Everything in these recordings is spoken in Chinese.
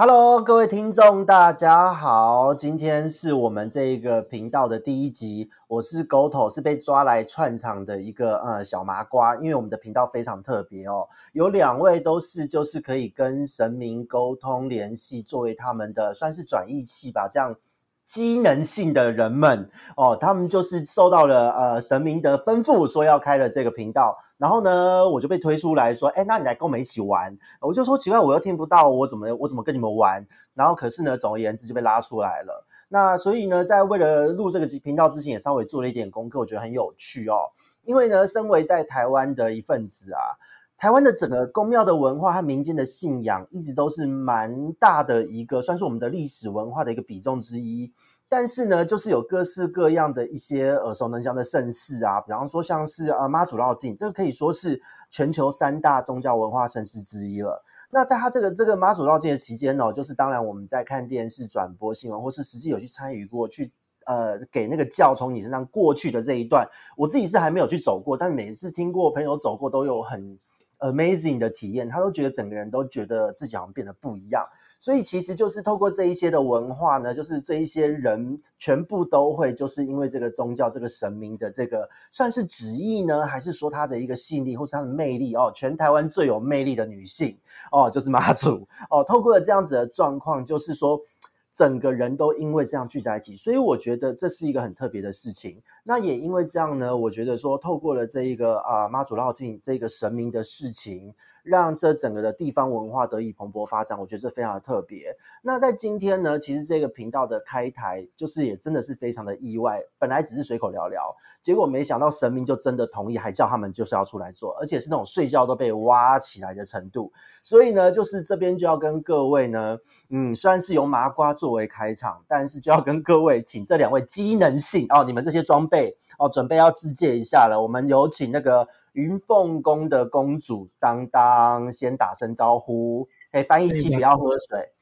Hello，各位听众，大家好，今天是我们这个频道的第一集，我是 Goto，是被抓来串场的一个呃小麻瓜，因为我们的频道非常特别哦，有两位都是就是可以跟神明沟通联系，作为他们的算是转译器吧，这样。机能性的人们。哦，他们就是受到了呃神明的吩咐，说要开了这个频道，然后呢，我就被推出来说，哎，那你来跟我们一起玩，我就说奇怪，我又听不到，我怎么我怎么跟你们玩？然后可是呢，总而言之就被拉出来了。那所以呢，在为了录这个频道之前，也稍微做了一点功课，我觉得很有趣哦，因为呢，身为在台湾的一份子啊。台湾的整个宫庙的文化和民间的信仰，一直都是蛮大的一个，算是我们的历史文化的一个比重之一。但是呢，就是有各式各样的一些耳熟能详的盛事啊，比方说像是啊妈祖绕境，这个可以说是全球三大宗教文化盛事之一了。那在他这个这个妈祖绕境的期间呢，就是当然我们在看电视转播新闻，或是实际有去参与过去，呃，给那个教从你身上过去的这一段，我自己是还没有去走过，但每次听过朋友走过，都有很。amazing 的体验，他都觉得整个人都觉得自己好像变得不一样，所以其实就是透过这一些的文化呢，就是这一些人全部都会就是因为这个宗教、这个神明的这个算是旨意呢，还是说他的一个吸引力或是他的魅力哦，全台湾最有魅力的女性哦，就是妈祖哦，透过了这样子的状况，就是说。整个人都因为这样聚在一起，所以我觉得这是一个很特别的事情。那也因为这样呢，我觉得说透过了这一个啊妈祖绕境这个神明的事情。让这整个的地方文化得以蓬勃发展，我觉得这非常的特别。那在今天呢，其实这个频道的开台，就是也真的是非常的意外。本来只是随口聊聊，结果没想到神明就真的同意，还叫他们就是要出来做，而且是那种睡觉都被挖起来的程度。所以呢，就是这边就要跟各位呢，嗯，虽然是由麻瓜作为开场，但是就要跟各位请这两位机能性哦，你们这些装备哦，准备要自介一下了。我们有请那个。云凤宫的公主当当先打声招呼，哎，翻译器不要喝水。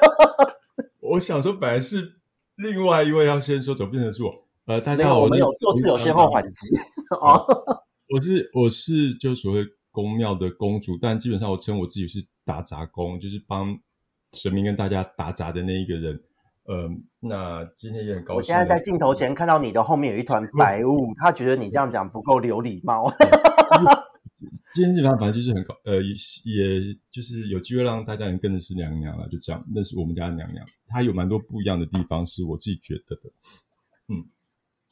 我想说，本来是另外一位要先说，怎么变成是我？呃，大家好，我们有做事有先后缓急 哦。我是我是就所谓宫庙的公主，但基本上我称我自己是打杂工，就是帮神明跟大家打杂的那一个人。呃，那今天也很高兴。我现在在镜头前看到你的后面有一团白雾，他觉得你这样讲不够有礼貌。今天基本上反正就是很高，呃，也就是有机会让大家能跟着是娘娘了，就这样认识我们家的娘娘。她有蛮多不一样的地方，是我自己觉得的。嗯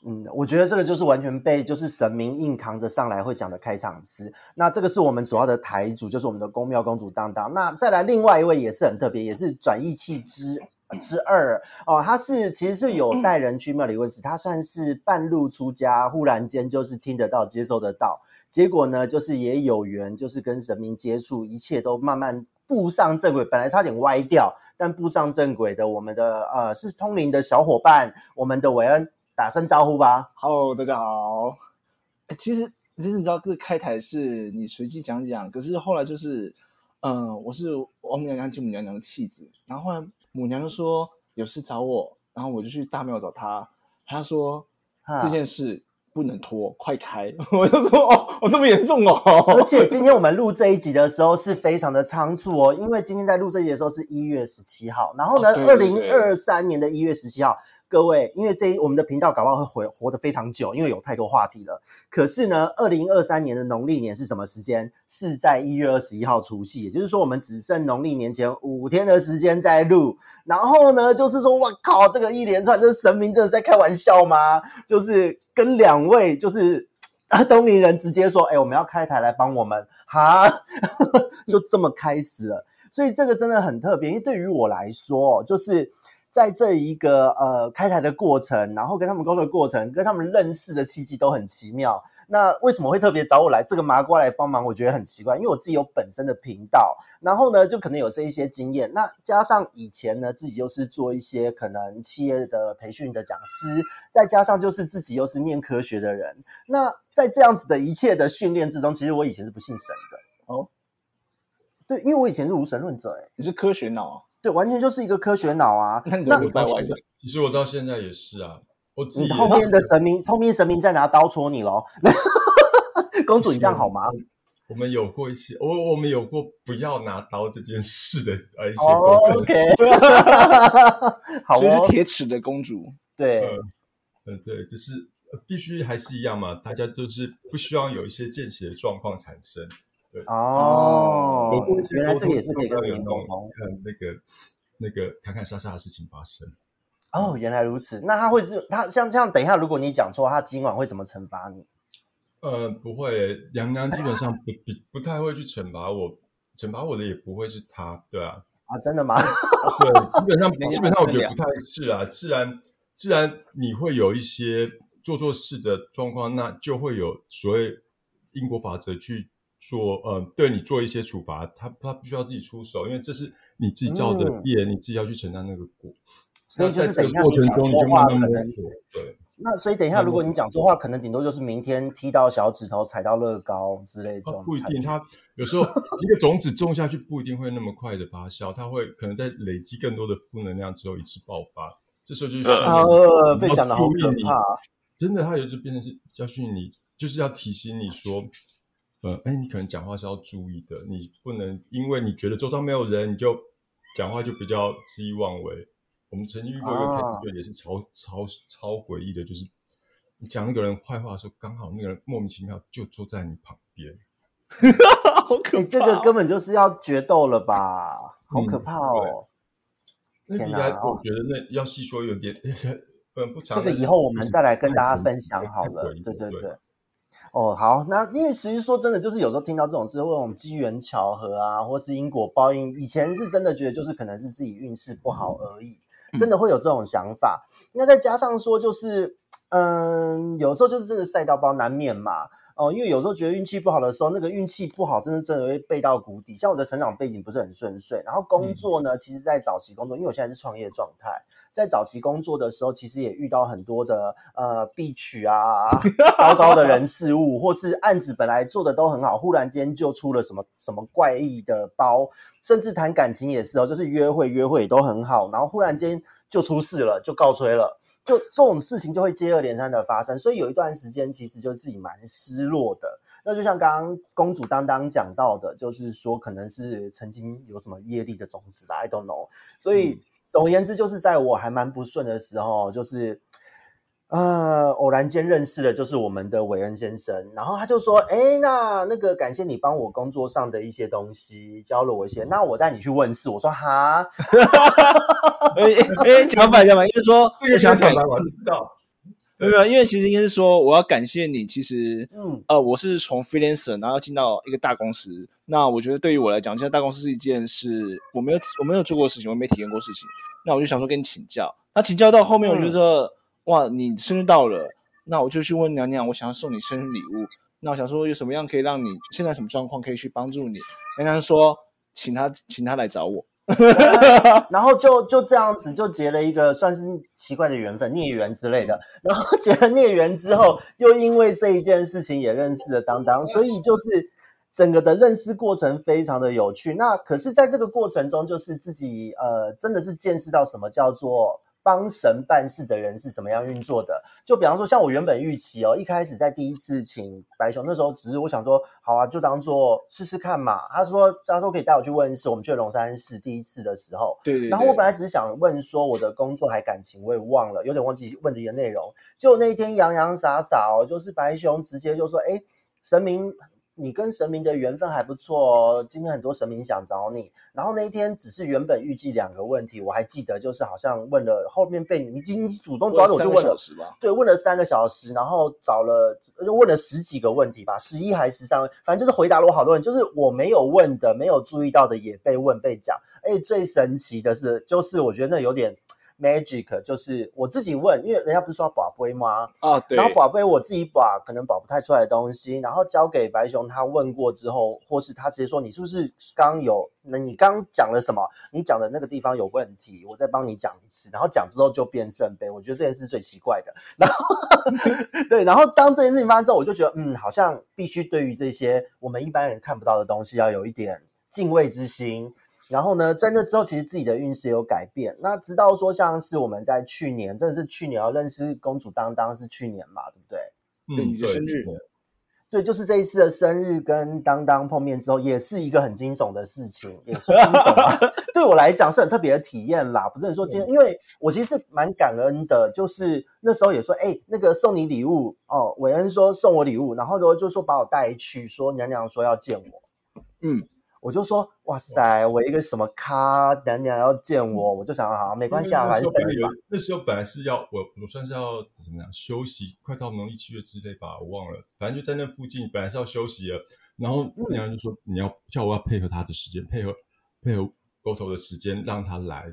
嗯，我觉得这个就是完全被就是神明硬扛着上来会讲的开场词。那这个是我们主要的台主，就是我们的宫庙公主当当。那再来另外一位也是很特别，也是转义气之。之二哦，他是其实是有带人去庙里问事，他算是半路出家，忽然间就是听得到、接受得到，结果呢，就是也有缘，就是跟神明接触，一切都慢慢步上正轨。本来差点歪掉，但步上正轨的，我们的呃是通灵的小伙伴，我们的韦恩，打声招呼吧。Hello，大家好。哎，其实其实你知道，这开台是你随机讲讲，可是后来就是，嗯，我是王母娘娘、金母娘娘的妻子，然后后来。母娘就说有事找我，然后我就去大庙找她。她说这件事不能拖，快开！我就说哦，哦这么严重哦。而且 今天我们录这一集的时候是非常的仓促哦，因为今天在录这一集的时候是一月十七号，然后呢，二零二三年的一月十七号。各位，因为这我们的频道搞不好会活活得非常久，因为有太多话题了。可是呢，二零二三年的农历年是什么时间？是在一月二十一号除夕，也就是说，我们只剩农历年前五天的时间在录。然后呢，就是说，我靠，这个一连串，这神明真的在开玩笑吗？就是跟两位就是啊 东宁人直接说，哎，我们要开台来帮我们，哈，就这么开始了。所以这个真的很特别，因为对于我来说，就是。在这一个呃开台的过程，然后跟他们沟通的过程，跟他们认识的契机都很奇妙。那为什么会特别找我来这个麻瓜来帮忙？我觉得很奇怪，因为我自己有本身的频道，然后呢就可能有这一些经验。那加上以前呢自己又是做一些可能企业的培训的讲师，再加上就是自己又是念科学的人。那在这样子的一切的训练之中，其实我以前是不信神的哦。对，因为我以前是无神论者，哎，你是科学脑啊。对，完全就是一个科学脑啊！那你怎么拜外的？其实我到现在也是啊。我你后面的神明，后面神明在拿刀戳你喽！公主，你这样好吗？我们有过一些，我我们有过不要拿刀这件事的呃一些哦沟通。OK，好所以是哦，铁齿的公主。对，嗯，对，就是呃必须还是一样嘛，大家就是不希望有一些见血的状况产生。哦原来这个也是可以。看那个那个砍砍杀杀的事情发生。哦，原来如此。那他会是他像这样，等一下，如果你讲错，他今晚会怎么惩罚你？呃，不会，娘娘基本上不 不不太会去惩罚我，惩罚我的也不会是他，对啊，啊，真的吗？对，基本上 基本上我觉得不太是啊，自然自然你会有一些做错事的状况，那就会有所谓因果法则去做，呃，对你做一些处罚，他他不需要自己出手，因为这是你自己造的嗯业，你自己要去承担那个果。所以就是那在这等一下你个过程中，你讲错话，就慢慢摸可能索，对。那所以等一下，如果你讲错话，可能顶多就是明天踢到小指头、踩到乐高之类这它种。不一定，它 有时候一个种子种下去不一定会那么快的发酵，它会可能在累积更多的负能量之后一次爆发。这时候就是呃，被讲的好可怕。真的，它有就变成是要训你，就是要提醒你说，呃，哎，你可能讲话是要注意的，你不能因为你觉得周遭没有人，你就讲话就比较肆意妄为。我们曾经遇过一个啊 case，就也是超超超诡异的，就是你讲那个人坏话的时候，刚好那个人莫名其妙就坐在你旁边。好可怕！你这个根本就是要决斗了吧？好嗯可怕哦！那题材我觉得那要细说有点，嗯，不长。这个以后我们再来跟大家分享好了。对对对。哦，好，那因为其实说真的，就是有时候听到这种事，或这种机缘巧合啊，或是因果报应，以前是真的觉得就是可能是自己运势不好而已，真的会有这种想法。那再加上说，就是嗯，有时候就是真的赛到包难免嘛。哦，因为有时候觉得运气不好的时候，那个运气不好，真的真的会背到谷底。像我的成长背景不是很顺遂，然后工作呢，其实在早期工作，因为我现在是创业状态，在早期工作的时候，其实也遇到很多的呃必取啊、糟糕的人事物，或是案子本来做的都很好，忽然间就出了什么什么怪异的包，甚至谈感情也是哦，就是约会约会也都很好，然后忽然间就出事了，就告吹了。就这种事情就会接二连三的发生，所以有一段时间其实就自己蛮失落的。那就像刚刚公主当当讲到的，就是说可能是曾经有什么业力的种子吧，I don't know。所以总而言之，就是在我还蛮不顺的时候，就是呃偶然间认识的，就是我们的韦恩先生，然后他就说：“哎，那那个感谢你帮我工作上的一些东西，教了我一些，那我带你去问事。”我说：“哈。”哎哎，讲反讲反，应该说这个我想感想法我是知道，没有因为其实应该是说我要感谢你。其实嗯呃，我是从 freelancer 然后进到一个大公司。那我觉得对于我来讲，现在大公司是一件事我没有我没有做过的事情，我没体验过事情。那我就想说跟你请教。那请教到后面，我觉得、哇，你生日到了，那我就去问娘娘，我想要送你生日礼物。那我想说有什么样可以让你现在什么状况可以去帮助你？娘娘说，请他请他来找我。然后就就这样子就结了一个算是奇怪的缘分，孽缘之类的。然后结了孽缘之后，又因为这一件事情也认识了当当，所以就是整个的认识过程非常的有趣。那可是在这个过程中，就是自己呃真的是见识到什么叫做。帮神办事的人是怎么样运作的？就比方说，像我原本预期哦，一开始在第一次请白熊那时候，只是我想说，好啊，就当做试试看嘛。他说，他说可以带我去问事，我们去龙山寺第一次的时候，对对对。然后我本来只是想问说我的工作还感情，我也忘了，有点忘记问题的内容。结果那一天洋洋洒洒哦，就是白熊直接就说：“哎，神明，你跟神明的缘分还不错哦，今天很多神明想找你。”然后那一天只是原本预计两个问题，我还记得就是好像问了，后面被你你你主动抓着我就问了？对，问了三个小时，然后找了就问了十几个问题吧，十一还是十三，反正就是回答了我好多人，就是我没有问的、没有注意到的也被问被讲。哎最神奇的是，就是我觉得那有点 magic，就是我自己问，因为人家不是说宝贝吗？啊，对。然后宝贝我自己把可能保不太出来的东西，然后交给白熊，他问过之后，或是他直接说你是不是刚有，那你刚讲了什么？你讲的那个地方有问题，我再帮你讲一次。然后讲之后就变圣杯，我觉得这件事最奇怪的。然后 对，然后当这件事情发生之后，我就觉得嗯，好像必须对于这些我们一般人看不到的东西，要有一点敬畏之心。然后呢，在那之后，其实自己的运势有改变。那直到说，像是我们在去年，真的是去年要认识公主当当是去年嘛，对不对？对你的生日，对，就是这一次的生日跟当当碰面之后，也是一个很惊悚的事情，也是惊悚啊。对我来讲是很特别的体验啦，不是说今天，因为我其实是蛮感恩的，就是那时候也说，哎，那个送你礼物哦，韦恩说送我礼物，然后呢就说把我带去，说娘娘说要见我，嗯，我就说哇塞，我一个什么咖娘娘要见我，我就想啊没关系啊，还是生日吧。那时候本来是要我我算是要怎么样休息，快到农历七月之类吧，我忘了，反正就在那附近，本来是要休息的，然后娘娘就说你要叫我要配合他的时间，配合配合沟头的时间让他来，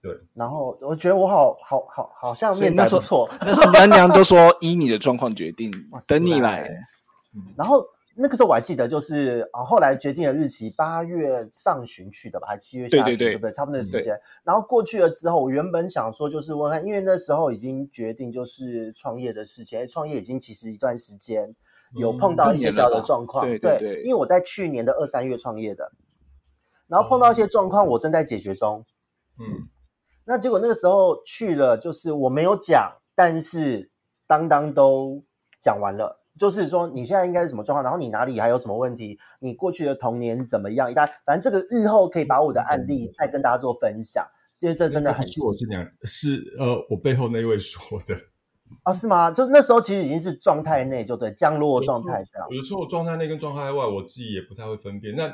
对，然后我觉得我好好好好像面那时候不错，那时候娘娘都说依你的状况决定，等你来。然后。那个时候我还记得，就是啊，后来决定的日期八月上旬去的吧，还七月下旬，对不对？差不多的时间。然后过去了之后，我原本想说就是问看，因为那时候已经决定就是创业的事情，创业已经其实一段时间有碰到一些小的状况，对对。因为我在去年的二三月创业的，然后碰到一些状况，我正在解决中。嗯，那结果那个时候去了，就是我没有讲，但是当当都讲完了。就是说，你现在应该是什么状况？然后你哪里还有什么问题？你过去的童年怎么样？一大，反正这个日后可以把我的案例再跟大家做分享。因为这真的很是我是讲是呃，我背后那位说的啊？是吗？就那时候其实已经是状态内，就对降落状态这样。有时候状态内跟状态外，我自己也不太会分辨。那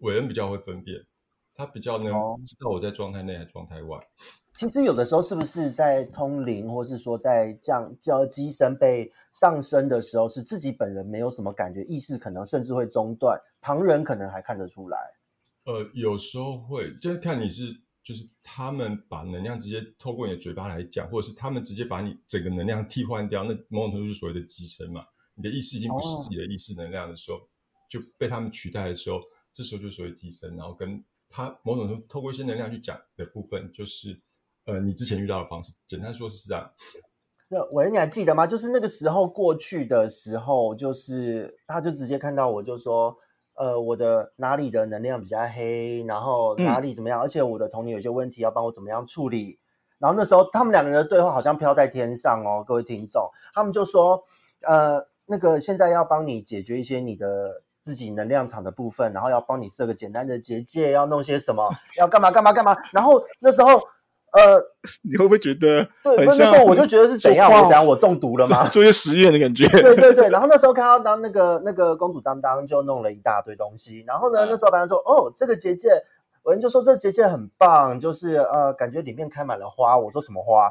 伟恩比较会分辨，他比较能知道我在状态内还是状态外。其实有的时候是不是在通灵，或是说在降叫机身被上升的时候，是自己本人没有什么感觉，意识可能甚至会中断，旁人可能还看得出来。呃，有时候会，就是看你是，就是他们把能量直接透过你的嘴巴来讲，或者是他们直接把你整个能量替换掉，那某种程度是所谓的机身嘛。你的意识已经不是自己的意识能量的时候，就被他们取代的时候，这时候就所谓机身，然后跟他某种程度透过一些能量去讲的部分，就是。呃，你之前遇到的方式，简单说是这样。那伟，你还记得吗？就是那个时候过去的时候，就是他就直接看到我，就说，呃，我的哪里的能量比较黑，然后哪里怎么样，而且我的童年有些问题要帮我怎么样处理。然后那时候他们两个人的对话好像飘在天上哦，各位听众，他们就说，呃，那个现在要帮你解决一些你的自己能量场的部分，然后要帮你设个简单的结界，要弄些什么，要干嘛干嘛干嘛。然后那时候。呃，你会不会觉得？对，那时候我就觉得是怎样？我讲我中毒了吗？做一些实验的感觉。对对对，然后那时候看到当那个那个公主当当就弄了一大堆东西，然后呢，那时候白人说：“哦，这个结界。”有人就说：“这结界很棒，就是呃，感觉里面开满了花。”我说：“什么花？”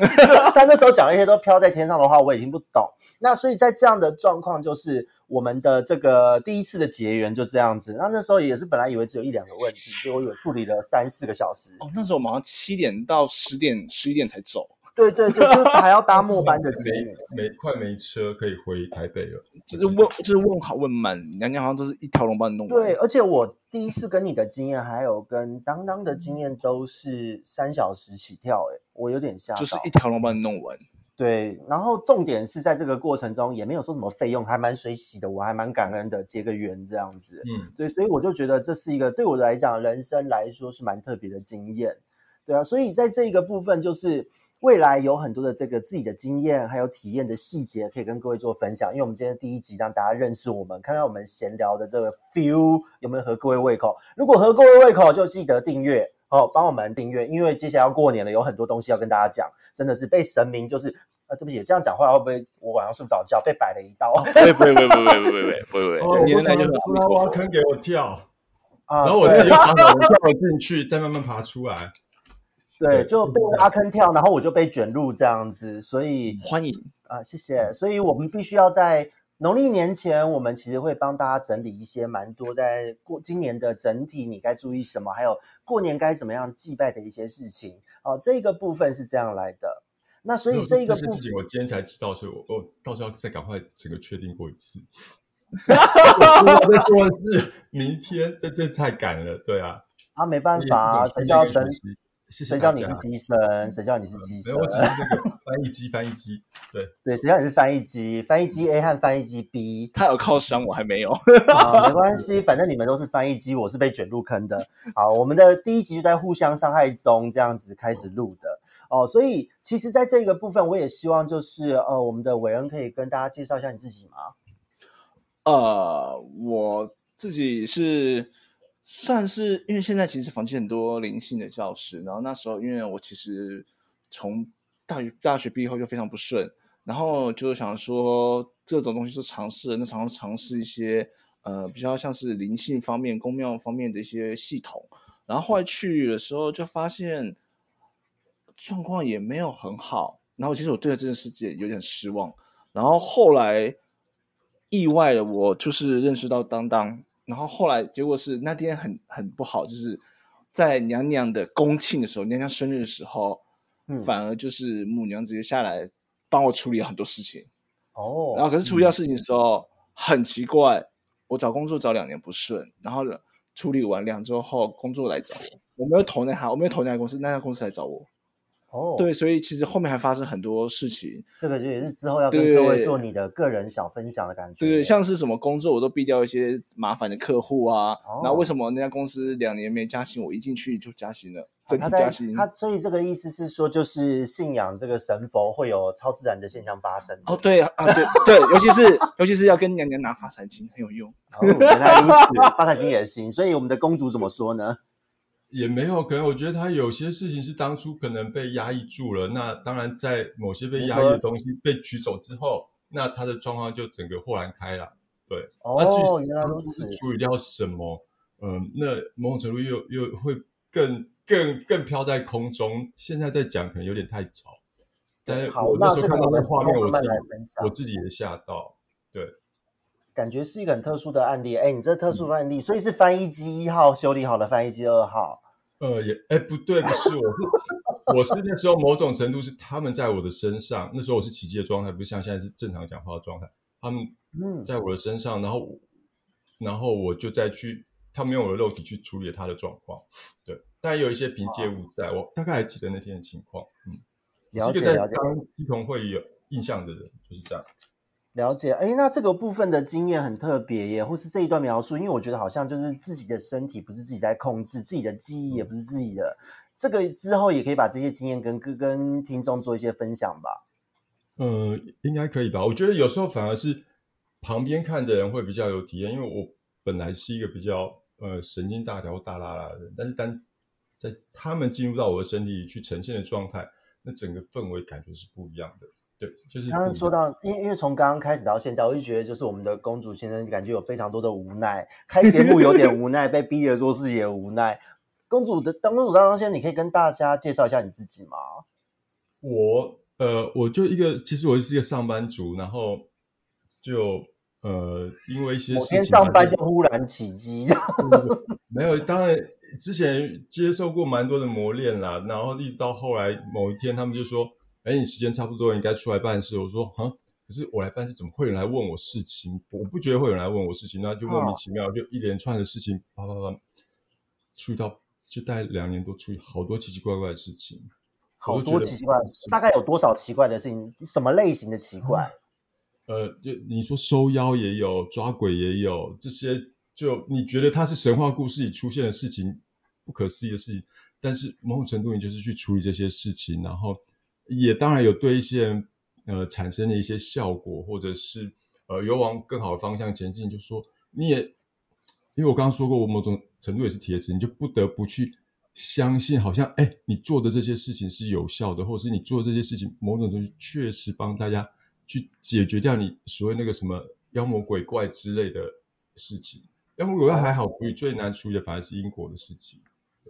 他那时候讲一些都飘在天上的话，我也听不懂。那所以在这样的状况，就是。我们的这个第一次的结缘就这样子，那那时候也是本来以为只有一两个问题，结果有处理了三四个小时。哦，那时候我们好像七点到十点，十一点才走。对对对，就是还要搭末班的没，没快没车可以回台北了。就是问，就是问好问满，娘娘好像都是一条龙帮你弄。对，而且我第一次跟你的经验，还有跟当当的经验，都是三小时起跳，哎，我有点吓。就是一条龙帮你弄完。对，然后重点是在这个过程中也没有收什么费用，还蛮水洗的，我还蛮感恩的，结个缘这样子。嗯，对，所以我就觉得这是一个对我来讲人生来说是蛮特别的经验。对啊，所以在这一个部分，就是未来有很多的这个自己的经验还有体验的细节，可以跟各位做分享。因为我们今天第一集让大家认识我们，看看我们闲聊的这个 feel 有没有合各位胃口。如果合各位胃口，就记得订阅。哦，帮我们订阅，因为接下来要过年了，有很多东西要跟大家讲。真的是被神明，就是呃，对不起，这样讲话会不会我晚上睡不着觉？被摆了一刀？不会，不会，不会，不会，不会，不会，不会。年年就是挖坑给我跳，啊，然后我自己想想，我跳我进去，再慢慢爬出来。对，就被挖坑跳，然后我就被卷入这样子，所以欢迎啊，谢谢。所以我们必须要在农历年前，我们其实会帮大家整理一些蛮多，在过今年的整体，你该注意什么，还有。过年该怎么样祭拜的一些事情。哦，这个部分是这样来的。那所以这一个事情，我今天才知道，所以我我到时候再赶快整个确定过一次。哈哈哈哈哈！是明天，这这太赶了，对啊。啊，没办法，谁叫神？谁叫你是机身？谁叫你是机身？我只是那个 翻译机，翻译机。对对，谁叫你是翻译机？翻译机 A 和翻译机 B，他有靠山，我还没有。啊，没关系，反正你们都是翻译机，我是被卷入坑的。好，我们的第一集就在互相伤害中这样子开始录的。哦。所以其实在这个部分，我也希望就是呃，我们的韦恩可以跟大家介绍一下你自己吗？呃，我自己是算是因为现在其实房间很多灵性的教室，然后那时候因为我其实从大学大学毕业后就非常不顺，然后就想说这种东西就尝试，那尝尝试一些呃比较像是灵性方面、宫庙方面的一些系统，然后后来去的时候就发现状况也没有很好，然后其实我对这件事情有点失望，然后后来。意外的，我就是认识到当当，然后后来结果是那天很很不好，就是在娘娘的公庆的时候，娘娘生日的时候，嗯，反而就是母娘直接下来帮我处理很多事情，哦，然后可是处理掉事情的时候很奇怪，我找工作找两年不顺，然后处理完两周后工作来找我，我没有投那家，我没有投那家公司，那家公司来找我。哦，对，所以其实后面还发生很多事情，这个就也是之后要跟各位做你的个人小分享的感觉。对对，像是什么工作我都避掉一些麻烦的客户啊，然后为什么那家公司两年没加薪，我一进去就加薪了，整体加薪。他所以这个意思是说，就是信仰这个神佛会有超自然的现象发生。哦，对啊，对对，尤其是尤其是要跟娘娘拿发财金很有用。原来如此，发财金也行。所以我们的公主怎么说呢？也没有，可能我觉得他有些事情是当初可能被压抑住了。那当然，在某些被压抑的东西被取走之后，那他的状况就整个豁然开朗。对，哦，原来如此。处理掉什么？嗯，那某种程度又又会更更更飘在空中。现在在讲可能有点太早，但是我那时候看到那画面，我自己我自己也吓到。对，感觉是一个很特殊的案例。哎，你这特殊的案例，所以是翻译机一号修理好了，翻译机二号。呃，也哎，不对，不是，我是 我是那时候某种程度是他们在我的身上，那时候我是奇迹的状态，不像现在是正常讲话的状态。他们在我的身上，然后然后我就再去，他们用我的肉体去处理他的状况。对，但有一些凭借物在我大概还记得那天的情况。嗯，了解了解。基同会有印象的人就是这样。了解，哎，那这个部分的经验很特别耶，或是这一段描述，因为我觉得好像就是自己的身体不是自己在控制，自己的记忆也不是自己的，这个之后也可以把这些经验跟跟跟听众做一些分享吧。呃，应该可以吧？我觉得有时候反而是旁边看的人会比较有体验，因为我本来是一个比较呃神经大条大拉拉的人，但是当在他们进入到我的身体去呈现的状态，那整个氛围感觉是不一样的。对，就是刚刚说到，因因为从刚刚开始到现在，我就觉得就是我们的公主先生感觉有非常多的无奈，开节目有点无奈，被逼着做事也无奈。公主的当公主当中，先你可以跟大家介绍一下你自己吗？我呃，我就一个，其实我是一个上班族，然后就呃，因为一些某天上班就忽然起机，没有，当然之前接受过蛮多的磨练啦，然后一直到后来某一天，他们就说。哎，你时间差不多，应该出来办事。我说，哈，可是我来办事，怎么会有人来问我事情？我不觉得会有人来问我事情，那就莫名其妙，就一连串的事情，啪啪啪，处理到就待两年多，处理好多奇奇怪怪的事情，好多奇奇怪，大概有多少奇怪的事情？什么类型的奇怪？呃，就你说收妖也有，抓鬼也有，这些就你觉得它是神话故事里出现的事情，不可思议的事情，但是某种程度你就是去处理这些事情，然后。也当然有对一些人呃产生的一些效果，或者是呃有往更好的方向前进。就说你也，因为我刚刚说过，我某种程度也是铁子，你就不得不去相信，好像哎，你做的这些事情是有效的，或者是你做的这些事情某种东西确实帮大家去解决掉你所谓那个什么妖魔鬼怪之类的事情。妖魔鬼怪还好处理，最难处理的反而是因果的事情。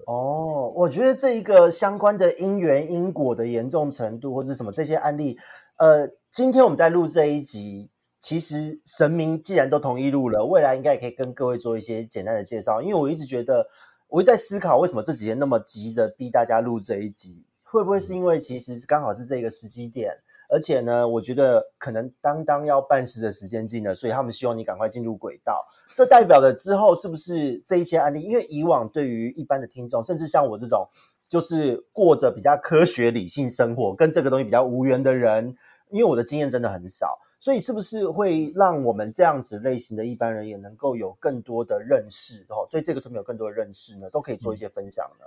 哦，我觉得这一个相关的因缘因果的严重程度，或者什么这些案例，呃，今天我们在录这一集，其实神明既然都同意录了，未来应该也可以跟各位做一些简单的介绍。因为我一直觉得，我一直在思考，为什么这几天那么急着逼大家录这一集，会不会是因为其实刚好是这个时机点？而且呢，我觉得可能当当要办事的时间近了，所以他们希望你赶快进入轨道。这代表了之后是不是这一些案例？因为以往对于一般的听众，甚至像我这种就是过着比较科学理性生活，跟这个东西比较无缘的人，因为我的经验真的很少，所以是不是会让我们这样子类型的一般人也能够有更多的认识？哦，对这个上面有更多的认识呢？都可以做一些分享呢？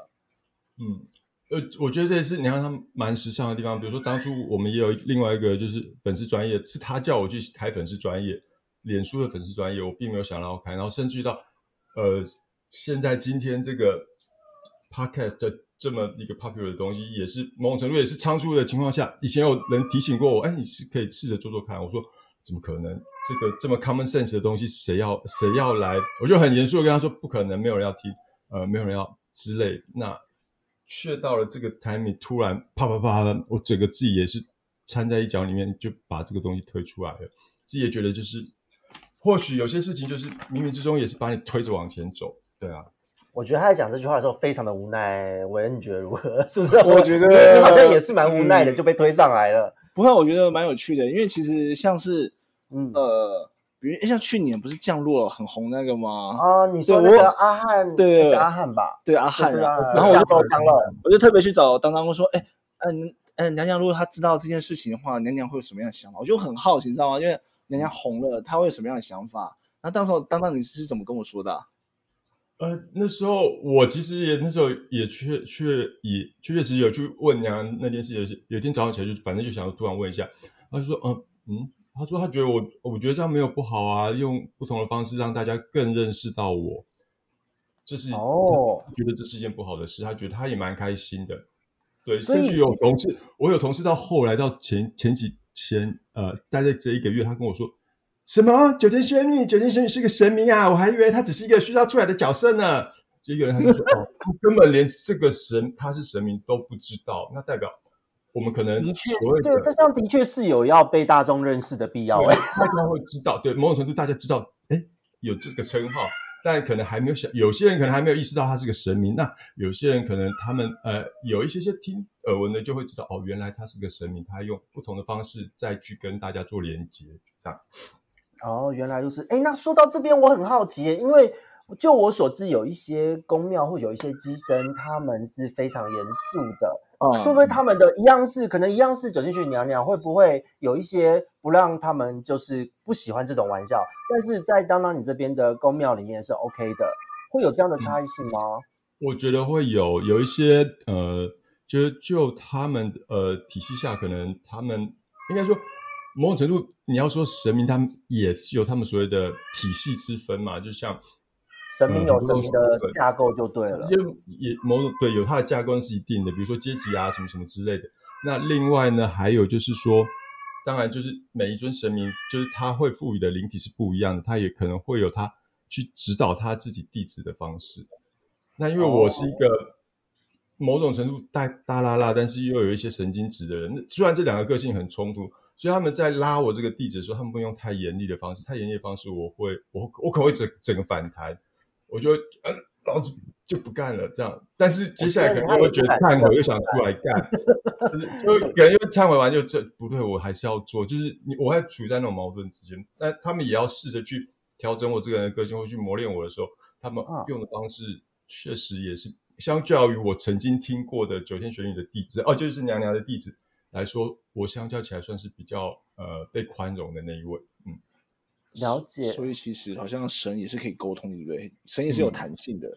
嗯。呃，我觉得这也是你看他们蛮时尚的地方。比如说，当初我们也有另外一个就是粉丝专业，是他叫我去开粉丝专业，脸书的粉丝专业，我并没有想要开。然后甚至于到呃，现在今天这个 podcast 的这么一个 popular 的东西，也是某种程度也是仓促的情况下，以前有人提醒过我，哎，你是可以试着做做看。我说怎么可能？这个这么 common sense 的东西，谁要谁要来？我就很严肃的跟他说，不可能，没有人要听，呃，没有人要之类。那却到了这个 timing，突然啪啪啪的，我整个自己也是掺在一脚里面，就把这个东西推出来了。自己也觉得就是，或许有些事情就是冥冥之中也是把你推着往前走。对啊，我觉得他在讲这句话的时候非常的无奈。韦恩，你觉得如何？是不是？我觉得 好像也是蛮无奈的，就被推上来了。不会，我觉得蛮有趣的，因为其实像是。嗯呃，比如像去年不是降落了很红那个吗？啊，你说那个阿汉，对，是阿汉吧？对阿汉，然后我就降落，我就特别去找当当，我说，哎，嗯嗯，娘娘，如果她知道这件事情的话，娘娘会有什么样的想法？我就很好奇，你知道吗？因为娘娘红了，她会有什么样的想法？那当时当当你是怎么跟我说的？呃，那时候我其实也那时候也确确也确确实有去问娘娘那件事，有有一天早上起来就反正就想要突然问一下，他就说，嗯嗯。他说：“他觉得我，我觉得这样没有不好啊，用不同的方式让大家更认识到我，这是哦，觉得这是一件不好的事。他觉得他也蛮开心的，对。甚至有同事，我有同事到后来到前前几前呃，待在这一个月，他跟我说什么九天玄女，九天玄女是个神明啊，我还以为他只是一个虚造出来的角色呢。就一个人他就说，哦，他 根本连这个神他是神明都不知道，那代表。”我们可能的确，对，这样的确是有要被大众认识的必要。大家会知道，对某种程度，大家知道，哎，有这个称号，但可能还没有想，有些人可能还没有意识到他是个神明。那有些人可能他们呃有一些些听耳闻的，就会知道哦，原来他是个神明，他用不同的方式再去跟大家做连接，这样。哦，原来如此。哎，那说到这边，我很好奇，因为就我所知，有一些宫庙或有一些机身，他们是非常严肃的。会不会他们的一样是可能一样是九天玄女娘娘？会不会有一些不让他们就是不喜欢这种玩笑？但是在当当你这边的宫庙里面是 OK 的，会有这样的差异性吗？我觉得会有有一些呃，就是就他们呃体系下，可能他们应该说某种程度，你要说神明，他们也是有他们所谓的体系之分嘛，就像。神明有神明的架构就对了，因为也某种对有它的架构是一定的，比如说阶级啊什么什么之类的。那另外呢，还有就是说，当然就是每一尊神明，就是他会赋予的灵体是不一样的，他也可能会有他去指导他自己弟子的方式。那因为我是一个某种程度大大拉拉，但是又有一些神经质的人，虽然这两个个性很冲突，所以他们在拉我这个弟子的时候，他们不用太严厉的方式，太严厉的方式我会我我可能会整整个反弹。我就嗯，老子就不干了，这样。但是接下来可能又会觉得忏悔，又想出来干，就就可能又忏悔完就这不对，我还是要做。就是你，我还处在那种矛盾之间。但他们也要试着去调整我这个人的个性，或去磨练我的时候，他们用的方式确实也是相较于我曾经听过的九天玄女的弟子，哦，就是娘娘的弟子来说，我相较起来算是比较呃被宽容的那一位，嗯。了解，所以其实好像神也是可以沟通，对不对？神也是有弹性的。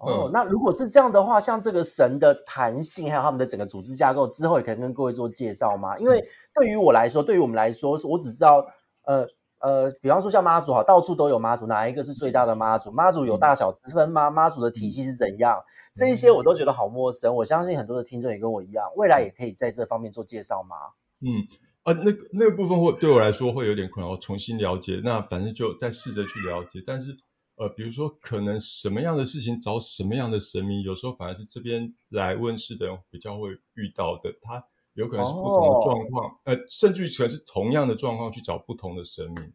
哦，那如果是这样的话，像这个神的弹性，还有他们的整个组织架构，之后也可以跟各位做介绍吗？因为对于我来说，对于我们来说，我只知道，呃呃，比方说像妈祖哈，到处都有妈祖，哪一个是最大的妈祖？妈祖有大小之分吗？妈祖的体系是怎样？这一些我都觉得好陌生。我相信很多的听众也跟我一样，未来也可以在这方面做介绍吗？嗯。啊，那个那个部分会对我来说会有点困难，重新了解。那反正就再试着去了解。但是，呃，比如说可能什么样的事情找什么样的神明，有时候反而是这边来问世的人比较会遇到的。他有可能是不同的状况，呃，甚至于可能是同样的状况去找不同的神明，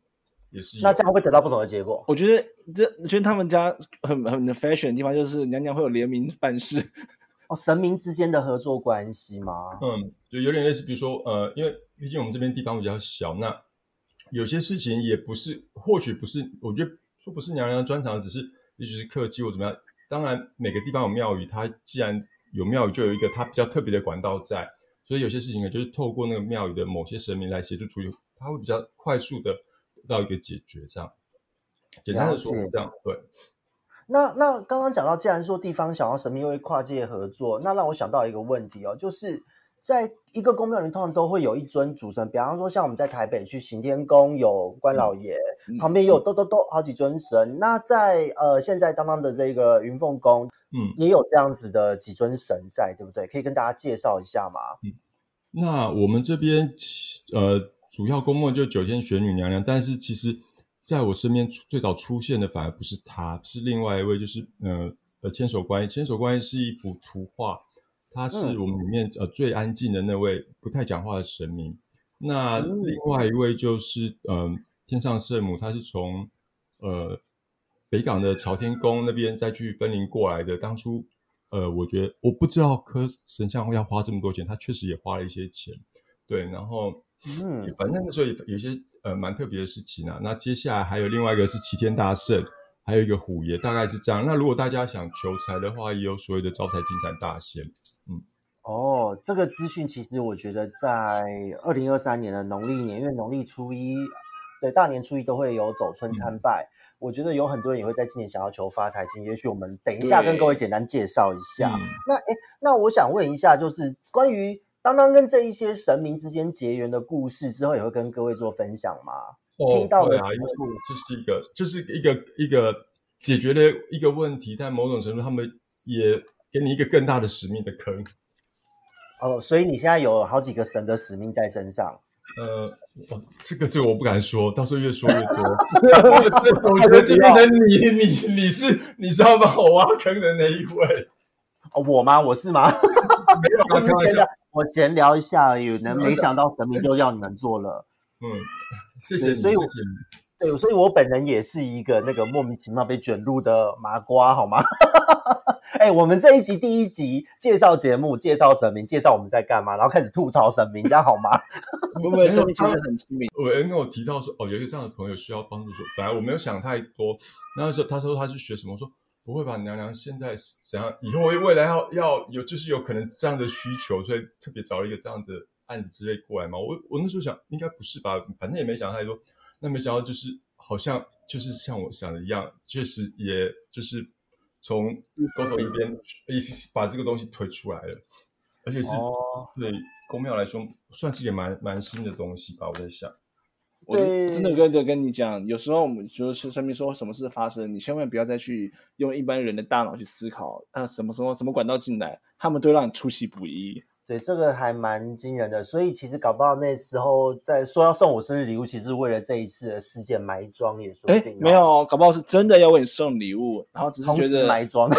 也是。那这样会得到不同的结果？我觉得这，我觉得他们家很很 fashion 的地方就是娘娘会有联名办事。神明之间的合作关系吗？嗯，就有点类似，比如说，呃，因为毕竟我们这边地方比较小，那有些事情也不是，或许不是，我觉得说不是娘娘专长，只是也许是客机或怎么样。当然，每个地方有庙宇，它既然有庙宇，就有一个它比较特别的管道在，所以有些事情呢，就是透过那个庙宇的某些神明来协助处理，它会比较快速的得到一个解决。这样，简单的说，这样对。那那刚刚讲到，既然说地方想要神明会跨界合作，那让我想到一个问题哦，就是在一个宫庙里，通常都会有一尊主神，比方说像我们在台北去行天宫有关老爷，嗯旁边也有都都都好几尊神。那在呃现在当当的这个云凤宫，嗯，也有这样子的几尊神在，对不对？可以跟大家介绍一下吗？那我们这边呃主要公墓就九天玄女娘娘，但是其实在我身边最早出现的反而不是他，是另外一位，就是呃呃千手观音。千手观音是一幅图画，他是嗯我们里面呃最安静的那位不太讲话的神明。那嗯另外一位就是嗯、呃天上圣母，她是从呃北港的朝天宫那边再去分灵过来的。当初呃，我觉得我不知道刻神像要花这么多钱，他确实也花了一些钱。对，然后嗯反正那时候也有些呃蛮特别的事情啊。那接下来还有另外一个是齐天大圣，还有一个虎爷，大概是这样。那如果大家想求财的话，也有所谓的招财进财大仙。嗯哦，这个资讯其实我觉得在二零二三年的农历年，因为农历初一，对大年初一都会有走村参拜。我觉得有很多人也会在今年想要求发财金，也许我们等一下跟各位简单介绍一下。嗯那诶，那我想问一下，就是关于当当跟这一些神明之间结缘的故事，之后也会跟各位做分享吗？听到对啊，的时候因为这是一个，就是一个一个解决了一个问题，但某种程度他们也给你一个更大的使命的坑。哦，所以你现在有好几个神的使命在身上。呃，哦这个这个我不敢说，到时候越说越多。我觉得今天的你，你你是你是要把我挖坑的那一位，哦，我吗？我是吗？没有我啊，开玩笑是闲聊。，我闲聊一下而已，能没想到神明就要你们做了。嗯，谢谢你，所以我谢谢你。对，所以我本人也是一个那个莫名其妙被卷入的麻瓜，好吗？哎、我们这一集第一集介绍节目，介绍神明，介绍我们在干嘛，然后开始吐槽神明，这样好吗？不不会神明其实很亲民？我跟我提到说，哦，有一个这样的朋友需要帮助说，本来我没有想太多。那时候他说他是学什么，我说不会吧，娘娘现在是怎样？以后未来要要有就是有可能这样的需求，所以特别找了一个这样的案子之类过来嘛。我我那时候想应该不是吧，反正也没想太多。那没想到就是好像就是像我想的一样，确实也就是从狗头一边把这个东西推出来了，而且是哦对公庙来说算是一个蛮蛮新的东西吧。我在想。我对真的跟跟跟你讲，有时候我们就是身边说什么事发生，你千万不要再去用一般人的大脑去思考，啊，什么时候什么管道进来，他们都会让你出其不意。对，这个还蛮惊人的。所以其实搞不好那时候在说要送我生日礼物，其实是为了这一次的事件埋桩，也说不哎没，有，搞不好是真的要为你送礼物，然后只是觉得埋桩。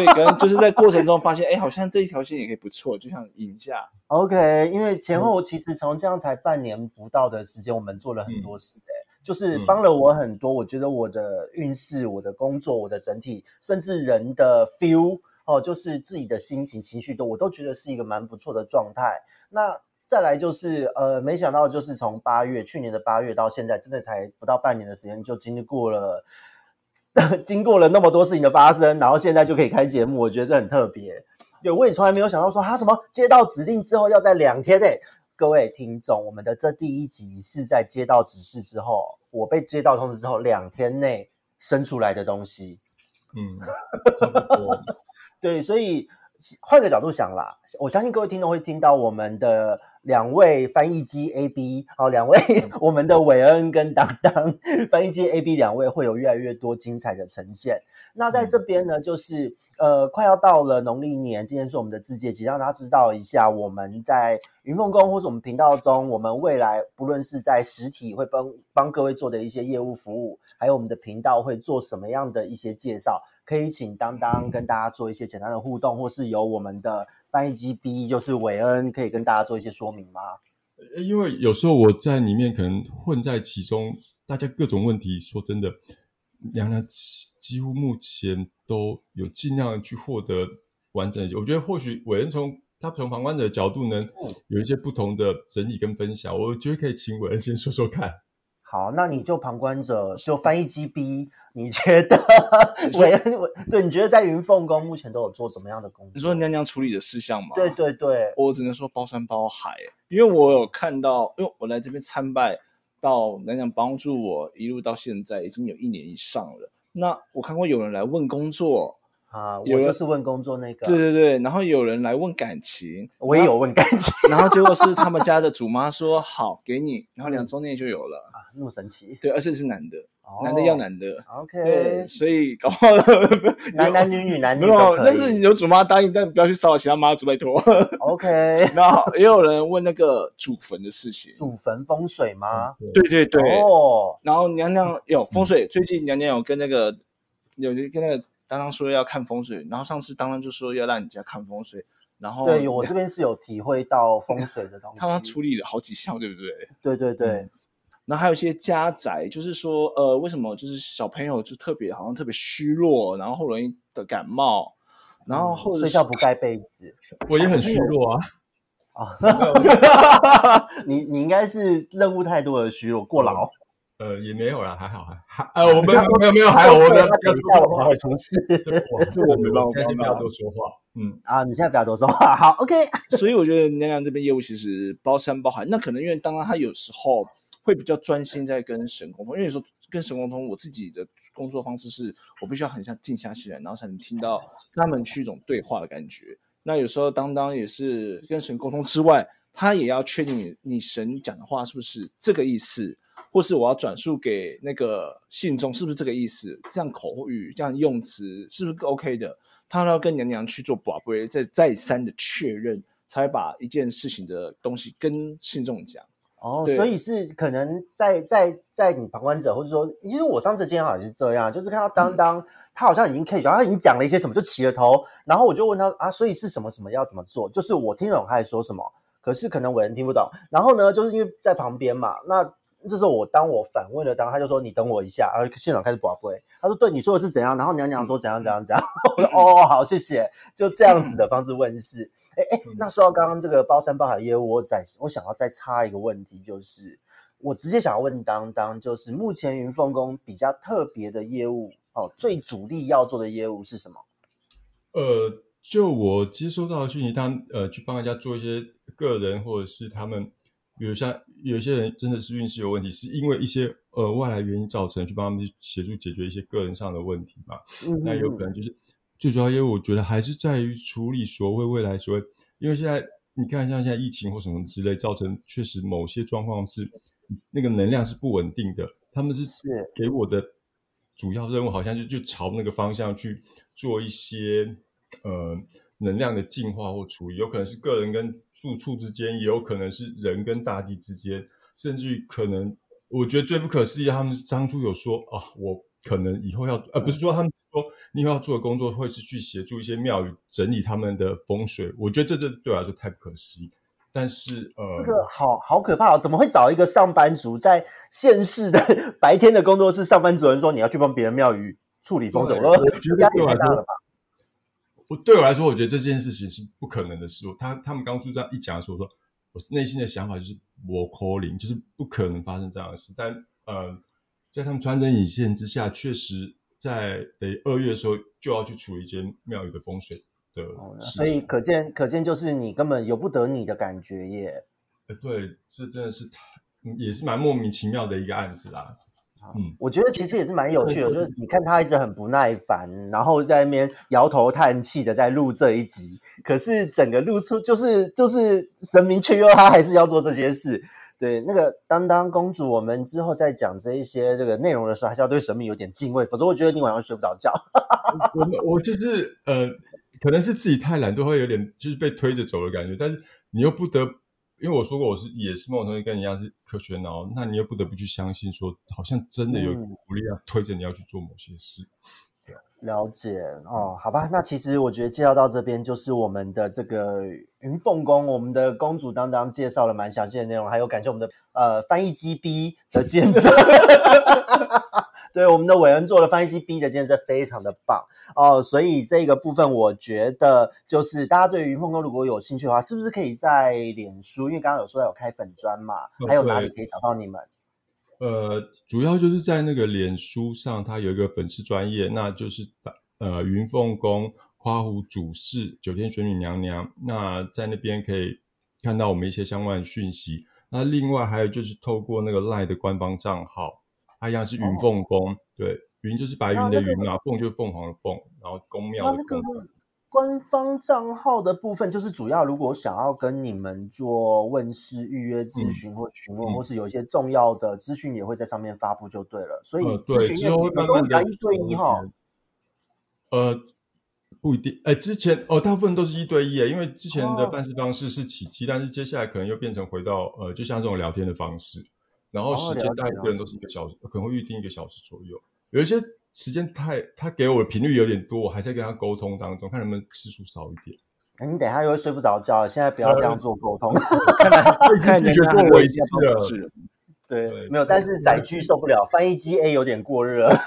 哎，你对，可能就是在过程中发现，哎，好像这一条线也可以不错，就想引一下。OK，因为前后其实从这样才半年不到的时间，我们做了很多事、欸，就是嗯帮了我很多。我觉得我的运势、我的工作、我的整体，甚至人的 feel 哦，就是自己的心情、情绪都，我都觉得是一个蛮不错的状态。那再来就是呃，没想到就是从八月去年的八月到现在，真的才不到半年的时间，就经历过了。经过了那么多事情的发生，然后现在就可以开节目，我觉得这很特别。对，我也从来没有想到说他什么接到指令之后要在两天内。各位听众，我们的这第一集是在接到指示之后，我被接到通知之后两天内生出来的东西。嗯。对，所以换个角度想啦，我相信各位听众会听到我们的两位翻译机 A B，好，两位 我们的韦恩跟当当 翻译机 A B 两位会有越来越多精彩的呈现。那在这边呢，就是呃，快要到了农历年，今天是我们的自界期，让大家知道一下我们在云凤宫或者我们频道中，我们未来不论是在实体会帮帮各位做的一些业务服务，还有我们的频道会做什么样的一些介绍，可以请当当跟大家做一些简单的互动，或是由我们的翻译机 B 就是韦恩可以跟大家做一些说明吗？呃因为有时候我在里面可能混在其中，大家各种问题，说真的，娘娘几几乎目前都有尽量去获得完整的。我觉得或许韦恩从他从旁观者的角度能有一些不同的整理跟分享，我觉得可以请韦恩先说说看。好，那你就旁观者，就翻译机 B，你觉得韦恩对？你觉得在云凤宫目前都有做什么样的工作？你说娘娘处理的事项吗？对对对，我只能说包山包海，因为我有看到，因为我来这边参拜，到娘娘帮助我一路到现在已经有一年以上了。那我看过有人来问工作，啊，我有就是问工作那个，对对对，然后有人来问感情，我也有问感情然后结果是他们家的主妈说 好给你，然后两周内就有了。啊，那么神奇，对，而且是男的，哦。男的要男的。，OK，所以搞不好 男男女女男女 没有都，可但是你有主妈答应，但不要去骚扰其他妈祖，拜托。，OK，然后也有人问那个祖坟的事情，祖坟风水吗？对。对对，哦，然后娘娘有风水，最近娘娘有跟那个有跟那个当当说要看风水，然后上次当当就说要让你家看风水，然后对我这边是有体会到风水的东西，他们处理了好几项，对不对？对对对，然后还有一些家宅，就是说，呃，为什么就是小朋友就特别好像特别虚弱，然后后容易得感冒，然后或者是睡觉不盖被子我也很虚弱啊。啊，你你应该是任务太多而虚弱，过劳。呃，也没有啦，还好，还还呃，我们没有没有还好，我们不要等一下我们会出事这我没办法现在先不要多说话。嗯，啊！你现在不要多说话，好，OK。所以我觉得娘娘这边业务其实包山包海。那可能因为当然他有时候会比较专心在跟神沟通，因为有时候跟神沟通，我自己的工作方式是我必须要很像静下心来，然后才能听到他们去一种对话的感觉。那有时候当当也是跟神沟通之外，他也要确定你你神讲的话是不是这个意思，或是我要转述给那个信众是不是这个意思，这样口语这样用词是不是 OK 的？他要跟娘娘去做宝贝，再再三的确认，才把一件事情的东西跟信众讲。哦，所以是可能在在在你旁观者，或者说，其实我上次今天好像也是这样，就是看到当当、他好像已经 catch，他已经讲了一些什么，就起了头，然后我就问他啊，所以是什么什么要怎么做？就是我听得懂他在说什么，可是可能伟人听不懂。然后呢，就是因为在旁边嘛，那这时候我当我反问了当，他就说你等我一下，然后现场开始宝贝，他说对你说的是怎样，然后娘娘说怎样怎样怎样，我说哦好谢谢，就这样子的方式问世。哎哎，那说到刚刚这个包山包海业务，我再我想要再插一个问题，就是我直接想要问当当，就是目前云凤宫比较特别的业务哦，最主力要做的业务是什么？呃，就我接收到的讯息，他们呃去帮人家做一些个人或者是他们，比如像有一些人真的是运势有问题，是因为一些呃外来原因造成，去帮他们去协助解决一些个人上的问题嘛。嗯那有可能就是最主要因为，我觉得还是在于处理所谓未来所谓，因为现在你看像现在疫情或什么之类，造成确实某些状况是那个能量是不稳定的，他们是是给我的主要任务，好像就就朝那个方向去做一些呃能量的净化或处理，有可能是个人跟住处之间，也有可能是人跟大地之间，甚至于可能，我觉得最不可思议，他们当初有说啊，我可能以后要，呃，不是说他们说你以后要做的工作会是去协助一些庙宇整理他们的风水，我觉得这这对我来说太不可思议。但是呃，这个好好可怕、哦！怎么会找一个上班族在现世的 白天的工作室上班族人说你要去帮别人庙宇处理风水？我觉得压力太大了吧？我对我来说，我觉得这件事情是不可能的事。他他们刚出这样一讲的时候，我说我内心的想法就是我 calling，就是不可能发生这样的事。但呃，在他们穿针引线之下，确实在得二月的时候就要去处理一间庙宇的风水的。所以可见可见就是你根本由不得你的感觉耶。呃对，这真的是太嗯也是蛮莫名其妙的一个案子啦。嗯，我觉得其实也是蛮有趣的，就是你看他一直很不耐烦，然后在那边摇头叹气的在录这一集，可是整个露出就是就是神明却又他还是要做这些事。对，那个当当公主，我们之后再讲这一些这个内容的时候，还是要对神明有点敬畏，否则我觉得你晚上睡不着觉。我们我就是呃，可能是自己太懒，都会有点就是被推着走的感觉，但是你又不得，因为我说过我是也是某种东西跟你一样是科学脑，那你又不得不去相信说，好像真的有嗯。股力量推着你要去做某些事。了解哦，好吧，那其实我觉得介绍到这边就是我们的这个云凤宫，我们的公主当当介绍了蛮详细的内容，还有感谢我们的呃翻译机 B 的见证，对我们的伟恩做的翻译机 B 的见证非常的棒哦，所以这个部分我觉得就是大家对于云凤宫如果有兴趣的话，是不是可以在脸书，因为刚刚有说有开粉砖嘛，还有哪里可以找到你们？呃，主要就是在那个脸书上，它有一个粉丝专业，那就是呃云凤宫花湖主事九天玄女娘娘，那在那边可以看到我们一些相关的讯息。那另外还有就是透过那个 LINE 的官方账号，它一样是云凤宫，对，云就是白云的云嘛，凤就是凤凰的凤，然后宫庙的宫。官方账号的部分就是主要，如果想要跟你们做问世预约咨询或询问，或是有一些重要的资讯，也会在上面发布就对了。所以咨询之后慢慢的一对一哈。呃，不一定，哎，之前哦，大部分都是一对一，因为之前的办事方式是起机，但是接下来可能又变成回到呃，就像这种聊天的方式，然后时间大概一个人都是一个小时，可能会预定一个小时左右，有一些。时间太，他给我的频率有点多，我还在跟他沟通当中，看能不能次数少一点。你等下又会睡不着觉，现在不要这样做沟通。看来看你觉得我委屈了。对，没有，但是载具受不了，翻译机 A 有点过热。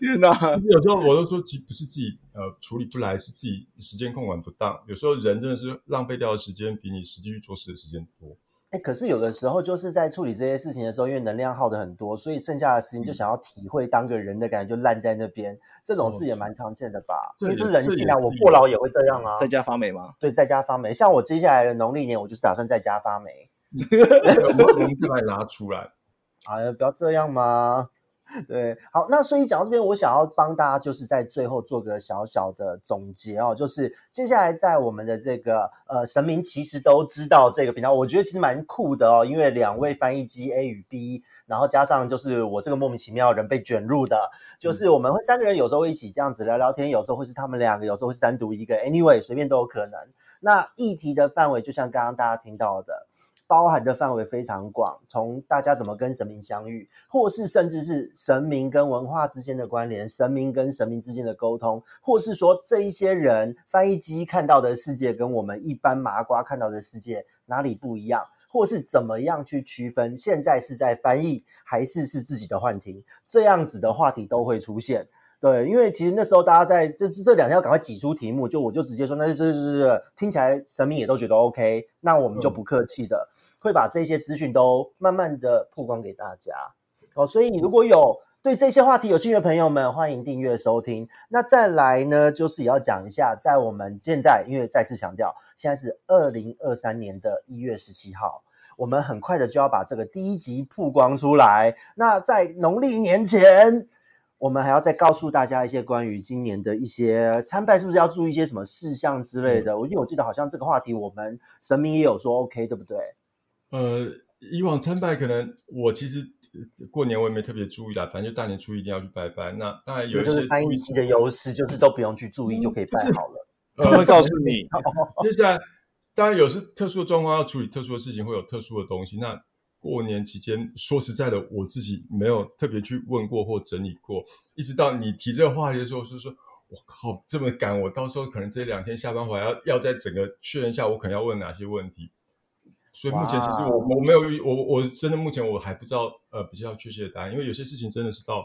天哪！有时候我都说，其实不是自己呃处理不来，是自己时间控管不当。有时候人真的是浪费掉的时间，比你实际去做事的时间多。哎，可是有的时候就是在处理这些事情的时候，因为能量耗的很多，所以剩下的事情就想要体会当个人的感觉，就烂在那边。这种事也蛮常见的吧？所以是人性啊！我过劳也会这样啊。在家发霉吗？对，在家发霉。像我接下来的农历年，我就是打算在家发霉。我们就来拿出来。哎呀，不要这样嘛。对，好，那所以讲到这边，我想要帮大家就是在最后做个小小的总结哦，就是接下来在我们的这个呃神明其实都知道这个频道，我觉得其实蛮酷的哦，因为两位翻译机 A 与 B，然后加上就是我这个莫名其妙人被卷入的，就是我们会三个人有时候会一起这样子聊聊天，有时候会是他们两个，有时候会是单独一个，anyway 随便都有可能。那议题的范围就像刚刚大家听到的。包含的范围非常广，从大家怎么跟神明相遇，或是甚至是神明跟文化之间的关联，神明跟神明之间的沟通，或是说这一些人翻译机看到的世界跟我们一般麻瓜看到的世界哪里不一样，或是怎么样去区分现在是在翻译还是是自己的幻听，这样子的话题都会出现。对，因为其实那时候大家在这这两天要赶快挤出题目，就我就直接说，那是是是听起来神明也都觉得 OK，那我们就不客气的，会把这些资讯都慢慢的曝光给大家。哦，所以如果有对这些话题有兴趣的朋友们，欢迎订阅收听。那再来呢，就是也要讲一下，在我们现在，因为再次强调，现在是二零二三年的一月十七号，我们很快的就要把这个第一集曝光出来。那在农历年前。我们还要再告诉大家一些关于今年的一些参拜，是不是要注意一些什么事项之类的？我因为我记得好像这个话题，我们神明也有说 OK，对不对？呃，以往参拜可能我其实过年我也没特别注意啦，反正就大年初一一定要去拜拜。那当然有一些翻译机的优势，就是都不用去注意就可以拜好了。他会告诉你，接下来当然有时特殊的状况要处理特殊的事情，会有特殊的东西。那过年期间，说实在的，我自己没有特别去问过或整理过。一直到你提这个话题的时候，是说，我靠，这么赶，我到时候可能这两天下班回来要要在整个确认一下，我可能要问哪些问题。所以目前其实我我没有我我真的目前我还不知道呃比较确切的答案，因为有些事情真的是到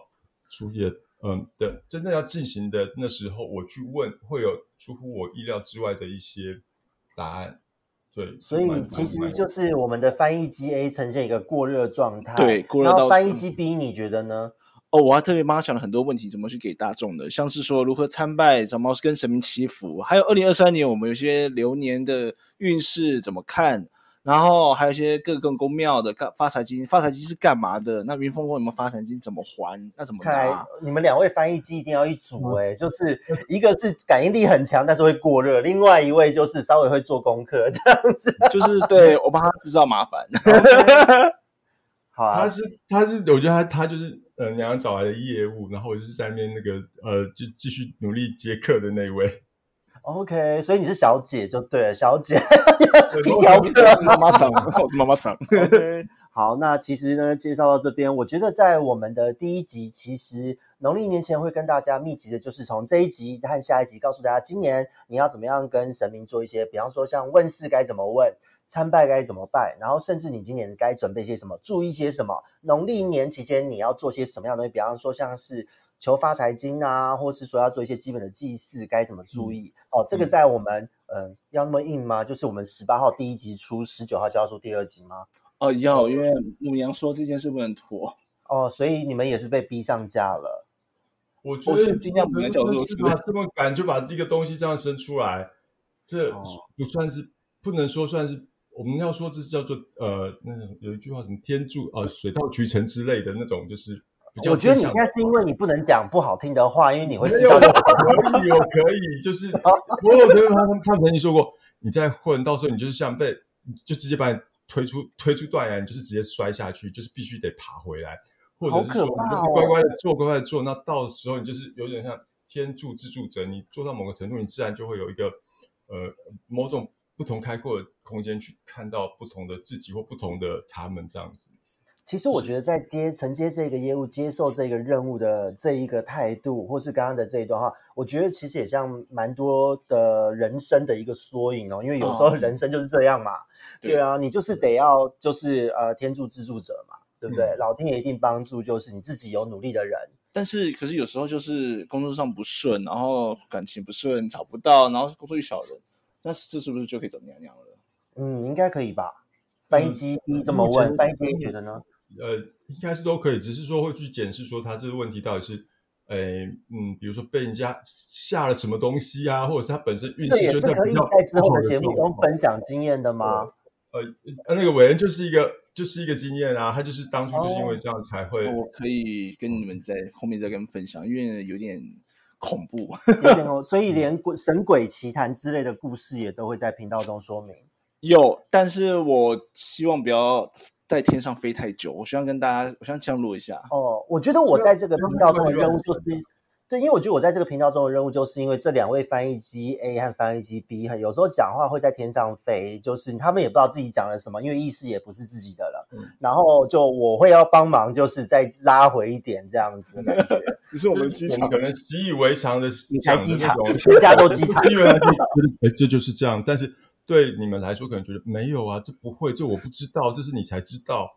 处理的嗯的真正要进行的那时候，我去问会有出乎我意料之外的一些答案。对，所以其实就是我们的翻译机 A 呈现一个过热状态，对，过热到翻译机 B，你觉得呢？哦，我还特别帮他想了很多问题，怎么去给大众的，像是说如何参拜，怎么跟神明祈福，还有二零二三年我们有些流年的运势怎么看。然后还有一些各个公庙的干发财金，发财金是干嘛的？那云峰宫你们发财金怎么还？那怎么拿？你们两位翻译机一定要一组哎，就是一个是感应力很强，但是会过热；另外一位就是稍微会做功课这样子，就是对我帮他制造麻烦。好，他是他是，我觉得他他就是呃娘找来的业务，然后我就是在那边那个呃就继续努力接客的那一位。OK，所以你是小姐就对了，小姐皮 条客，妈妈桑，我是妈妈桑。OK，好，那其实呢，介绍到这边，我觉得在我们的第一集，其实农历年前会跟大家密集的，就是从这一集和下一集，告诉大家今年你要怎么样跟神明做一些，比方说像问事该怎么问，参拜该怎么拜，然后甚至你今年该准备些什么，注意些什么，农历年期间你要做些什么样的东西，比方说像是。求发财金啊，或是说要做一些基本的祭祀，该怎么注意？哦，这个在我们嗯要那么硬吗？就是我们十八号第一集出，十九号就要出第二集吗？哦，要，因为母羊说这件事不能拖。哦，所以你们也是被逼上架了。我觉得尽量不能叫做是吧？这么赶就把这个东西这样生出来，这不算是不能说算是我们要说这是叫做呃那种有一句话什么天助啊水到渠成之类的那种，就是。我觉得你现在是因为你不能讲不好听的话，因为你会知道可以，我可以，就是 我有觉得他们他们曾经说过，你在混，到时候你就是像被就直接把你推出推出断崖，你就是直接摔下去，就是必须得爬回来，或者是说你就是乖乖的做，乖乖的做，那到时候你就是有点像天助自助者，你做到某个程度，你自然就会有一个呃某种不同开阔的空间去看到不同的自己或不同的他们这样子。其实我觉得在接承接这个业务、接受这个任务的这一个态度，或是刚刚的这一段话，我觉得其实也像蛮多的人生的一个缩影哦。因为有时候哦人生就是这样嘛，对对啊，你就是得要就是呃天助自助者嘛，对不对？嗯老天爷一定帮助，就是你自己有努力的人。但是可是有时候就是工作上不顺，然后感情不顺，找不到，然后工作遇小人，那这是不是就可以找娘娘了？嗯，应该可以吧？翻译嗯机一这么问，翻译机你觉得呢？呃，应该是都可以，只是说会去检视说他这个问题到底是，诶，嗯，比如说被人家下了什么东西啊，或者是他本身运气就也是可以在比较在之后的节目中分享经验的吗？呃，呃那个伟恩就是一个就是一个经验啊，他就是当初就是因哦为这样才会，我可以跟你们在后面再跟分享，因为有点恐怖。有点哦，所以连鬼神鬼奇谈之类的故事也都会在频道中说明。有，但是我希望不要在天上飞太久，我希望跟大家，我希望降落一下。哦，我觉得我在这个频道中的任务就是，对，因为我觉得我在这个频道中的任务，就是因为这两位翻译机 A 和翻译机 B，很有时候讲话会在天上飞，就是他们也不知道自己讲了什么，因为意识也不是自己的了。嗯然后就我会要帮忙，就是再拉回一点这样子的感觉。只是我们的机场可能习以为常的你才机场全家都机场 因为他就觉得，哎，这就是这样，但是对你们来说可能觉得没有啊，这不会，这我不知道，这是你才知道，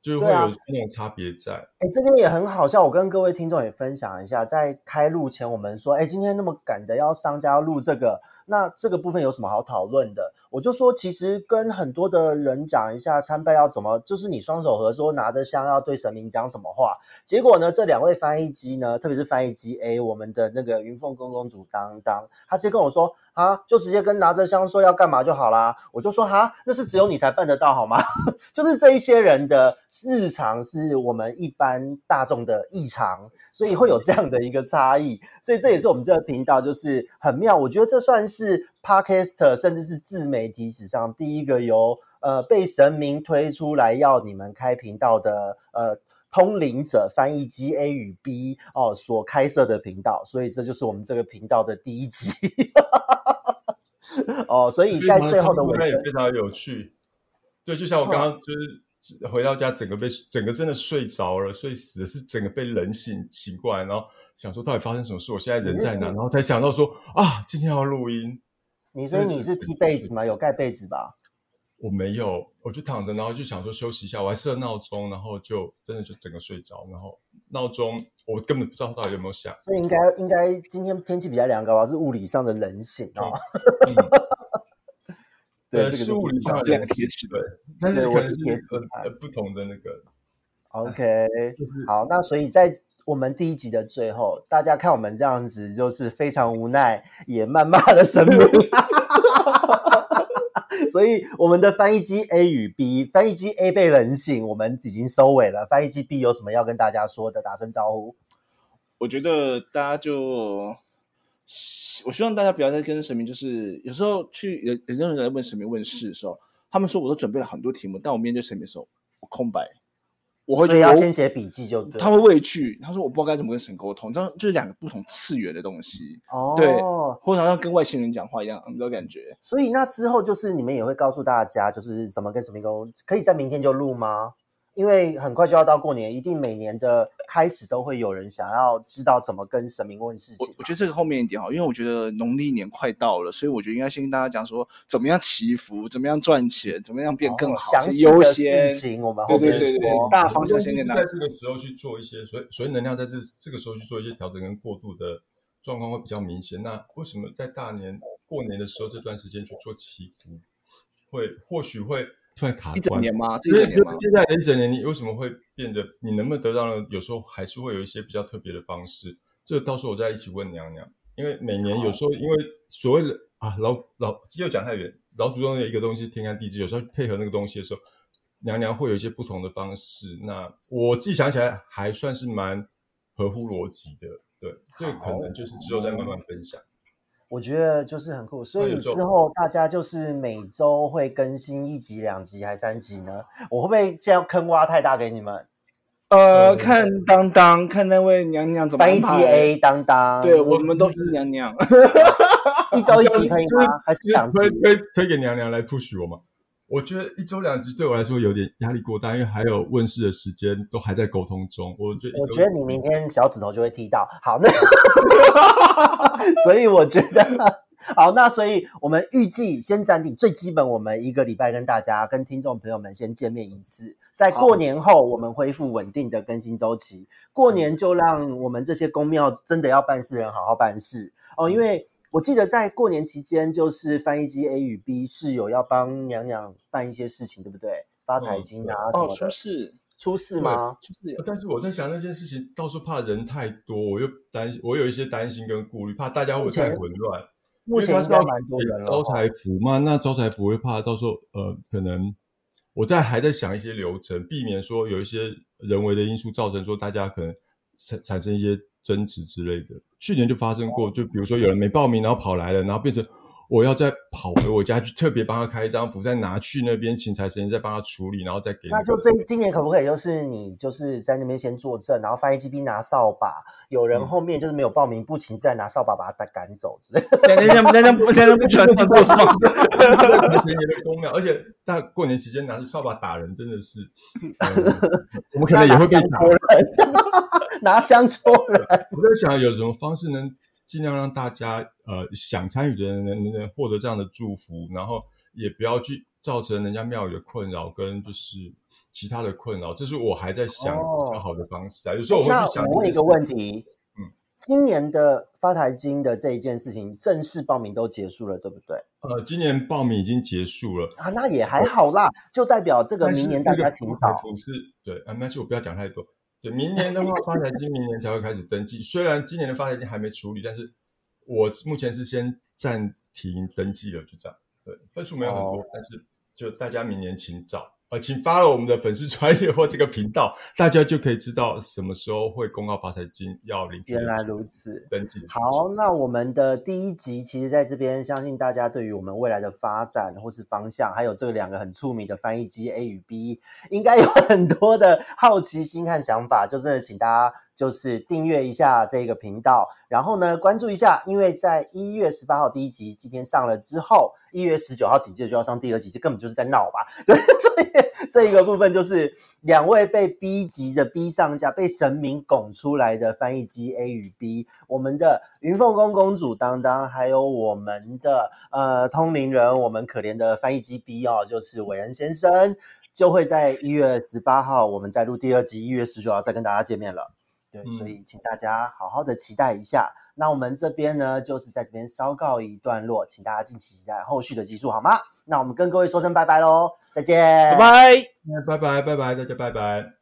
就会对啊有那种差别在。哎，这边也很好笑，我跟各位听众也分享一下，在开录前我们说，哎，今天那么赶的要商家要录这个，那这个部分有什么好讨论的？我就说，其实跟很多的人讲一下参拜要怎么，就是你双手合十，拿着香要对神明讲什么话。结果呢，这两位翻译机呢，特别是翻译机 A，我们的那个云凤公公主当当，他直接跟我说啊，就直接跟拿着香说要干嘛就好啦。我就说哈，那是只有你才办得到好吗？就是这一些人的日常是我们一般大众的异常，所以会有这样的一个差异。所以这也是我们这个频道就是很妙，我觉得这算是 Podcast 甚至是自媒体史上第一个由呃被神明推出来要你们开频道的呃。通灵者翻译机 A 与 B 哦所开设的频道，所以这就是我们这个频道的第一集 哦。所以在最后的尾声，也非常有趣。对，就像我刚刚就是回到家，整个被整个真的睡着了，睡死了，是整个被冷醒醒过来，然后想说到底发生什么事，我现在人在哪，然后才想到说啊，今天要录音。你说你是踢被子吗？有盖被子吧？我没有，我就躺着，然后就想说休息一下，我还设闹钟，然后就真的就整个睡着，然后闹钟我根本不知道到底有没有响。所以应该应该今天天气比较凉，搞不好是物理上的冷醒哦。嗯 对，呃，这个是物理上的这两个贴纸对，但是可能是我是贴纸呃派呃不同的那个，OK，就是好，那所以在我们第一集的最后，大家看我们这样子，就是非常无奈，也谩骂了神明。所以我们的翻译机 A 与 B，翻译机 A 被人醒，我们已经收尾了。翻译机 B 有什么要跟大家说的？打声招呼。我觉得大家就，我希望大家不要再跟神明，就是有时候去有有些人来问神明问事的时候，他们说我都准备了很多题目，但我面对神明的时候，我空白，我会觉得我要先写笔记就对。他会畏惧，他说我不知道该怎么跟神沟通，这样就是两个不同次元的东西，哦，对或者好像跟外星人讲话一样，你知道感觉？所以那之后就是你们也会告诉大家，就是怎么跟神明沟通，可以在明天就录吗？因为很快就要到过年，一定每年的开始都会有人想要知道怎么跟神明问事情嘛。我我觉得这个后面一点好，因为我觉得农历年快到了，所以我觉得应该先跟大家讲说，怎么样祈福，怎么样赚钱，怎么样变更好，详先优先事。情我们后面对对对对。大方向先跟大家在这个时候去做一些，所以所以能量在这这个时候去做一些调整跟过渡的状况会比较明显。那为什么在大年过年的时候这段时间去做祈福，会或许会突然卡一整？年吗？这一整年吗？接下来的一整年，你为什么会变得？你能不能得到呢？有时候还是会有一些比较特别的方式。这个到时候我再一起问娘娘，因为每年有时候因为所谓的啊老老又讲太远，老祖宗的一个东西天干地支，有时候配合那个东西的时候，娘娘会有一些不同的方式。那我自己想起来还算是蛮合乎逻辑的。对，这个可能就是之后再慢慢分享。我觉得就是很酷，所以之后大家就是每周会更新一集、两集还三集呢？我会不会这样坑挖太大给你们？呃，看当当，看那位娘娘怎么翻译机 A 当当，对我们都是娘娘，一周一集可以吗？还是两集？推推推给娘娘来 push 我吗？我觉得一周两集对我来说有点压力过大，因为还有问世的时间都还在沟通中。我觉得，我觉得你明天小指头就会踢到。好，那 所以我觉得好，那所以我们预计先暂定最基本，我们一个礼拜跟大家跟听众朋友们先见面一次，在过年后我们恢复稳定的更新周期。过年就让我们这些公庙真的要办事人好好办事哦，因为。我记得在过年期间，就是翻译机 A 与 B 是有要帮娘娘办一些事情，对不对？发财金啊什么的。出事出事吗？出事。但是我在想那件事情，到时候怕人太多，我又担心，我有一些担心跟顾虑，怕大家会太混乱。目前应该蛮多人了。招财福嘛，那招财福会怕到时候呃，可能我在还在想一些流程，避免说有一些人为的因素造成说大家可能产产生一些。争执之类的，去年就发生过，就比如说有人没报名，然后跑来了，然后变成我要再跑回我家去，特别帮他开一张符，再拿去那边请财神再帮他处理，然后再给。那就这今年可不可以就是你就是在那边先作证，然后翻译机兵拿扫把，有人后面就是没有报名不请，再拿扫把把他赶走之类的。人家人家人家不喜欢做什么？年年的公庙，而且大过年期间拿着扫把打人，真的是，我们可能也会被打。拿香戳人，我在想有什么方式能尽量让大家呃想参与的人能能获得这样的祝福，然后也不要去造成人家庙宇的困扰跟就是其他的困扰，这是我还在想比较好的方式啊。有时候我会去想。我问一个问题，嗯，今年的发财金的这一件事情正式报名都结束了，对不对？呃，今年报名已经结束了啊，那也还好啦，就代表这个明年大家请早。是，对啊，那就，我不要讲太多。对，明年的话，发财金明年才会开始登记。虽然今年的发财金还没处理，但是我目前是先暂停登记了，就这样。对，分数没有很多，但是就大家明年请早。呃，请发了我们的粉丝专业或这个频道，大家就可以知道什么时候会公告发财金要领。原来如此，好。那我们的第一集，其实在这边，相信大家对于我们未来的发展或是方向，还有这两个很出名的翻译机 A 与 B，应该有很多的好奇心和想法，就真的请大家。就是订阅一下这个频道，然后呢关注一下，因为在一月十八号第一集今天上了之后，一月十九号紧接着就要上第二集，这根本就是在闹吧？对，所以这一个部分就是两位被逼急的逼上架，被神明拱出来的翻译机 A 与 B，我们的云凤宫公主当当，还有我们的呃通灵人，我们可怜的翻译机 B 哦，就是韦恩先生，就会在一月十八号，我们再录第二集，一月十九号再跟大家见面了。对，所以请大家好好的期待一下。那我们这边呢，就是在这边稍告一段落，请大家敬请期待后续的集数，好吗？那我们跟各位说声拜拜喽，再见，拜拜，拜拜，拜拜，大家拜拜。